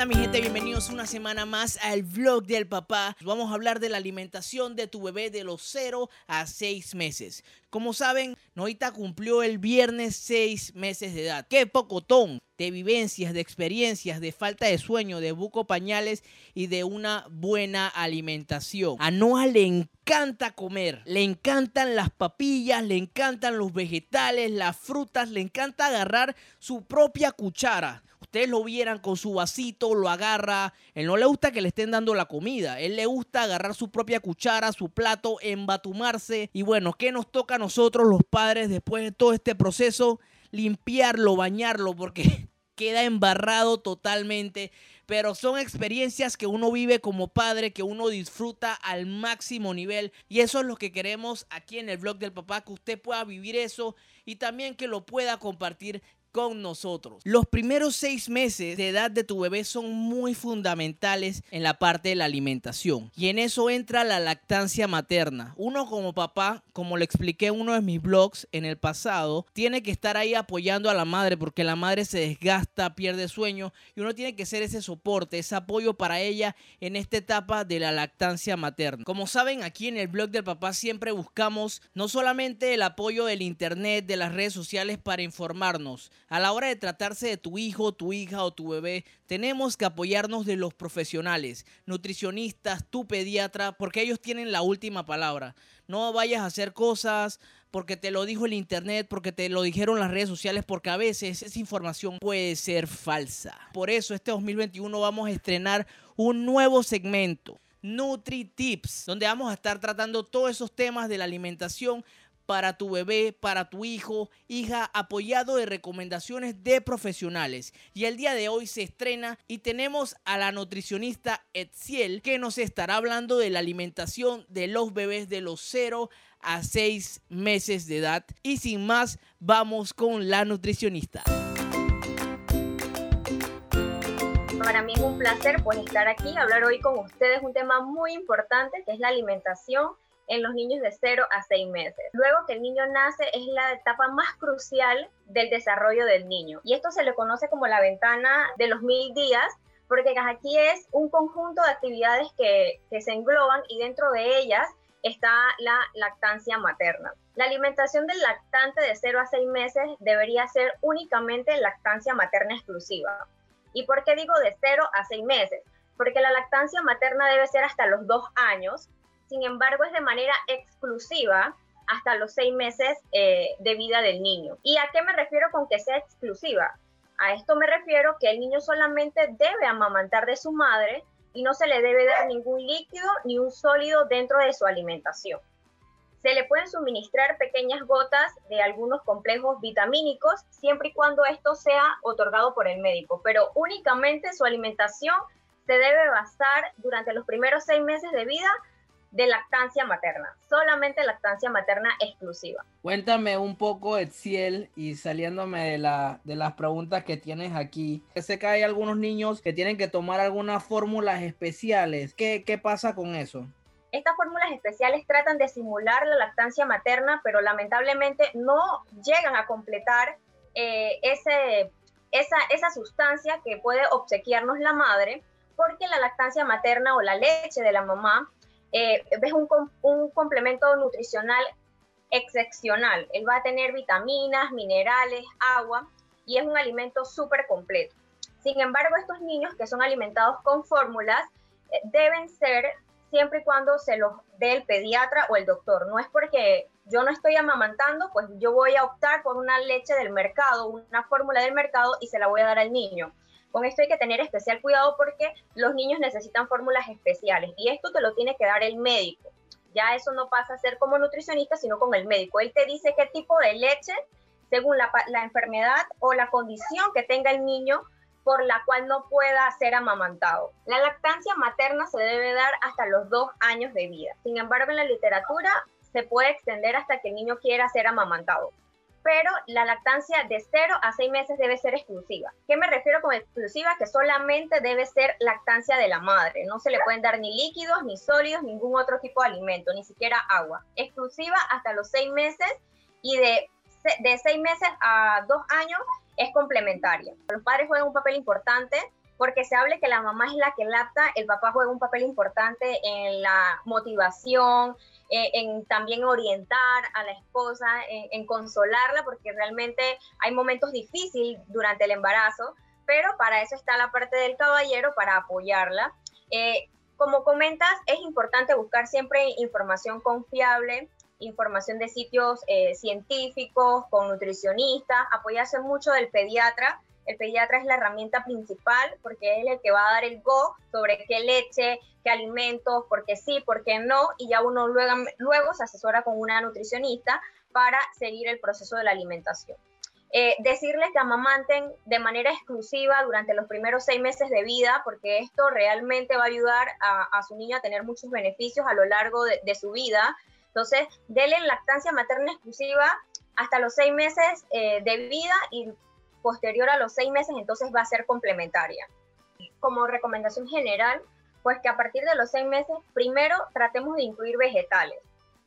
I mean, Bienvenidos una semana más al vlog del papá. Vamos a hablar de la alimentación de tu bebé de los 0 a 6 meses. Como saben, Noita cumplió el viernes 6 meses de edad. ¡Qué pocotón! De vivencias, de experiencias, de falta de sueño, de buco pañales y de una buena alimentación. A Noah le encanta comer, le encantan las papillas, le encantan los vegetales, las frutas, le encanta agarrar su propia cuchara ustedes lo vieran con su vasito, lo Él no le gusta que le estén dando la comida. Él le gusta agarrar su propia cuchara, su plato, embatumarse. Y bueno, ¿qué nos toca a nosotros los padres después de todo este proceso? Limpiarlo, bañarlo, porque queda embarrado totalmente. Pero son experiencias que uno vive como padre, que uno disfruta al máximo nivel. Y eso es lo que queremos aquí en el blog del papá, que usted pueda vivir eso y también que lo pueda compartir con nosotros. Los primeros seis meses de edad de tu bebé son muy fundamentales en la parte de la alimentación y en eso entra la lactancia materna. Uno como papá, como le expliqué en uno de mis blogs en el pasado, tiene que estar ahí apoyando a la madre porque la madre se desgasta, pierde sueño y uno tiene que ser ese soporte, ese apoyo para ella en esta etapa de la lactancia materna. Como saben, aquí en el blog del papá siempre buscamos no solamente el apoyo del internet, de las redes sociales para informarnos, a la hora de tratarse de tu hijo, tu hija o tu bebé, tenemos que apoyarnos de los profesionales, nutricionistas, tu pediatra, porque ellos tienen la última palabra. No vayas a hacer cosas porque te lo dijo el internet, porque te lo dijeron las redes sociales, porque a veces esa información puede ser falsa. Por eso este 2021 vamos a estrenar un nuevo segmento. Nutri Tips, donde vamos a estar tratando todos esos temas de la alimentación para tu bebé, para tu hijo, hija, apoyado de recomendaciones de profesionales. Y el día de hoy se estrena y tenemos a la nutricionista Etziel que nos estará hablando de la alimentación de los bebés de los 0 a 6 meses de edad. Y sin más, vamos con la nutricionista. Para mí es un placer pues estar aquí, hablar hoy con ustedes un tema muy importante que es la alimentación en los niños de 0 a 6 meses. Luego que el niño nace es la etapa más crucial del desarrollo del niño. Y esto se le conoce como la ventana de los mil días, porque aquí es un conjunto de actividades que, que se engloban y dentro de ellas está la lactancia materna. La alimentación del lactante de 0 a 6 meses debería ser únicamente lactancia materna exclusiva. ¿Y por qué digo de 0 a 6 meses? Porque la lactancia materna debe ser hasta los 2 años sin embargo es de manera exclusiva hasta los seis meses eh, de vida del niño. ¿Y a qué me refiero con que sea exclusiva? A esto me refiero que el niño solamente debe amamantar de su madre y no se le debe dar ningún líquido ni un sólido dentro de su alimentación. Se le pueden suministrar pequeñas gotas de algunos complejos vitamínicos siempre y cuando esto sea otorgado por el médico, pero únicamente su alimentación se debe basar durante los primeros seis meses de vida de lactancia materna, solamente lactancia materna exclusiva. Cuéntame un poco, Etziel, y saliéndome de, la, de las preguntas que tienes aquí. Sé que hay algunos niños que tienen que tomar algunas fórmulas especiales. ¿Qué, qué pasa con eso? Estas fórmulas especiales tratan de simular la lactancia materna, pero lamentablemente no llegan a completar eh, ese, esa, esa sustancia que puede obsequiarnos la madre, porque la lactancia materna o la leche de la mamá eh, es un, un complemento nutricional excepcional. Él va a tener vitaminas, minerales, agua y es un alimento súper completo. Sin embargo, estos niños que son alimentados con fórmulas eh, deben ser siempre y cuando se los dé el pediatra o el doctor. No es porque yo no estoy amamantando, pues yo voy a optar por una leche del mercado, una fórmula del mercado y se la voy a dar al niño. Con esto hay que tener especial cuidado porque los niños necesitan fórmulas especiales y esto te lo tiene que dar el médico. Ya eso no pasa a ser como nutricionista, sino con el médico. Él te dice qué tipo de leche, según la, enfermedad o la condición que tenga el niño, por la cual no pueda ser amamantado. La lactancia materna se debe dar hasta los dos años de vida. Sin embargo, en la literatura se puede extender hasta que el niño quiera ser amamantado pero la lactancia de 0 a 6 meses debe ser exclusiva. ¿Qué me refiero con exclusiva? Que solamente debe ser lactancia de la madre. No se le pueden dar ni líquidos, ni sólidos, ningún otro tipo de alimento, ni siquiera agua. Exclusiva hasta los 6 meses y de, de 6 meses a 2 años es complementaria. Los padres juegan un papel importante porque se hable que la mamá es la que lacta, el papá juega un papel importante en la motivación, eh, en también orientar a la esposa, en, consolarla, porque realmente hay momentos difíciles durante el embarazo, pero para eso está la parte del caballero, para apoyarla. Eh, como comentas, es importante buscar siempre información confiable, información de sitios eh, científicos, con nutricionistas, apoyarse mucho del pediatra. El pediatra es la herramienta principal porque es el que va a dar el go sobre qué leche, qué alimentos, por qué sí, por qué no, y ya uno luego, luego se asesora con una nutricionista para seguir el proceso de la alimentación. Eh, decirles que amamanten de manera exclusiva durante los primeros seis meses de vida, porque esto realmente va a ayudar a, su niño a tener muchos beneficios a lo largo de su vida. Entonces, denle lactancia materna exclusiva hasta los seis meses eh, de vida y posterior a los seis meses entonces va a ser complementaria. Como recomendación general, pues que a partir de los seis meses, primero tratemos de incluir vegetales,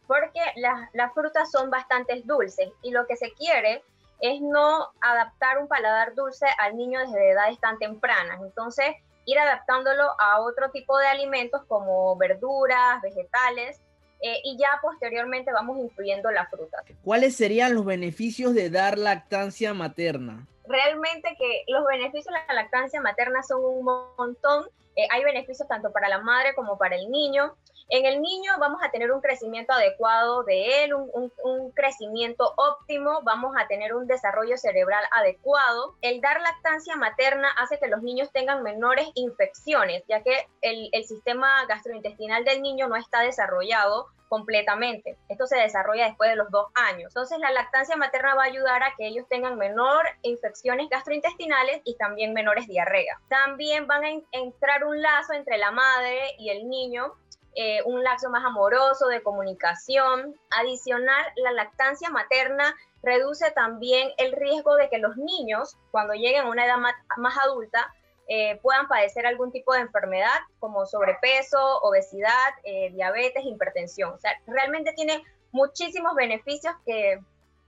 porque las, frutas son bastante dulces y lo que se quiere es no adaptar un paladar dulce al niño desde edades tan tempranas. Entonces, ir adaptándolo a otro tipo de alimentos como verduras, vegetales, eh, y ya posteriormente vamos incluyendo la fruta. ¿Cuáles serían los beneficios de dar lactancia materna? Realmente que los beneficios de la lactancia materna son un montón. Eh, hay beneficios tanto para la madre como para el niño. En el niño vamos a tener un crecimiento adecuado de él, un, un, crecimiento óptimo, vamos a tener un desarrollo cerebral adecuado. El dar lactancia materna hace que los niños tengan menores infecciones, ya que el, el sistema gastrointestinal del niño no está desarrollado completamente. Esto se desarrolla después de los dos años. Entonces la lactancia materna va a ayudar a que ellos tengan menor infecciones gastrointestinales y también menores diarrea. También van a entrar un lazo entre la madre y el niño eh, un lazo más amoroso de comunicación. Adicional, la lactancia materna reduce también el riesgo de que los niños, cuando lleguen a una edad más, adulta, eh, puedan padecer algún tipo de enfermedad como sobrepeso, obesidad, eh, diabetes, hipertensión. O sea, realmente tiene muchísimos beneficios que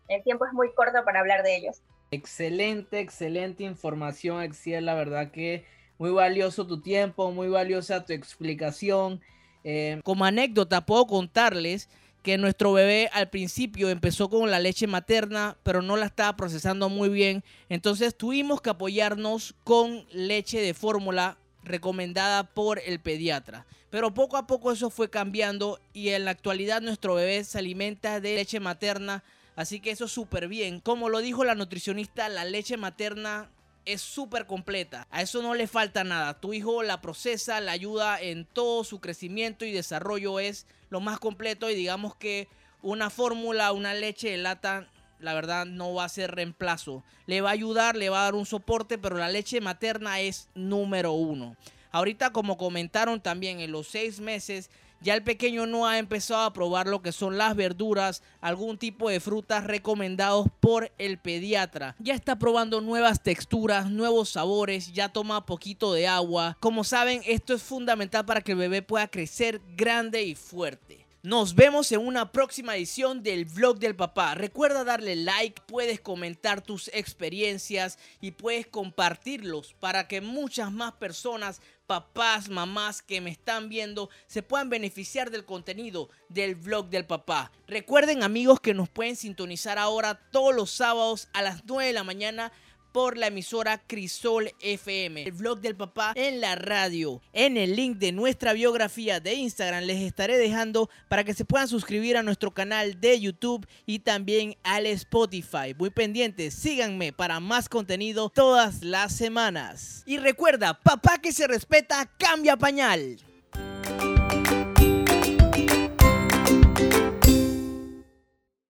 el tiempo es muy corto para hablar de ellos. Excelente, excelente información, Exiel. La verdad que muy valioso tu tiempo, muy valiosa tu explicación. Eh, como anécdota puedo contarles que nuestro bebé al principio empezó con la leche materna, pero no la estaba procesando muy bien. Entonces tuvimos que apoyarnos con leche de fórmula recomendada por el pediatra. Pero poco a poco eso fue cambiando y en la actualidad nuestro bebé se alimenta de leche materna. Así que eso es súper bien. Como lo dijo la nutricionista, la leche materna es súper completa. A eso no le falta nada. Tu hijo la procesa, la ayuda en todo su crecimiento y desarrollo es lo más completo y digamos que una fórmula, una leche de lata, la verdad no va a ser reemplazo. Le va a ayudar, le va a dar un soporte, pero la leche materna es número uno. Ahorita como comentaron también en los seis meses ya el pequeño no ha empezado a probar lo que son las verduras, algún tipo de frutas recomendados por el pediatra. Ya está probando nuevas texturas, nuevos sabores, ya toma poquito de agua. Como saben, esto es fundamental para que el bebé pueda crecer grande y fuerte. Nos vemos en una próxima edición del vlog del papá. Recuerda darle like, puedes comentar tus experiencias y puedes compartirlos para que muchas más personas, papás, mamás que me están viendo, se puedan beneficiar del contenido del vlog del papá. Recuerden amigos que nos pueden sintonizar ahora todos los sábados a las 9 de la mañana por la emisora Crisol FM. El vlog del papá en la radio. En el link de nuestra biografía de Instagram les estaré dejando para que se puedan suscribir a nuestro canal de YouTube y también al Spotify. Muy pendientes, síganme para más contenido todas las semanas. Y recuerda, papá que se respeta, cambia pañal.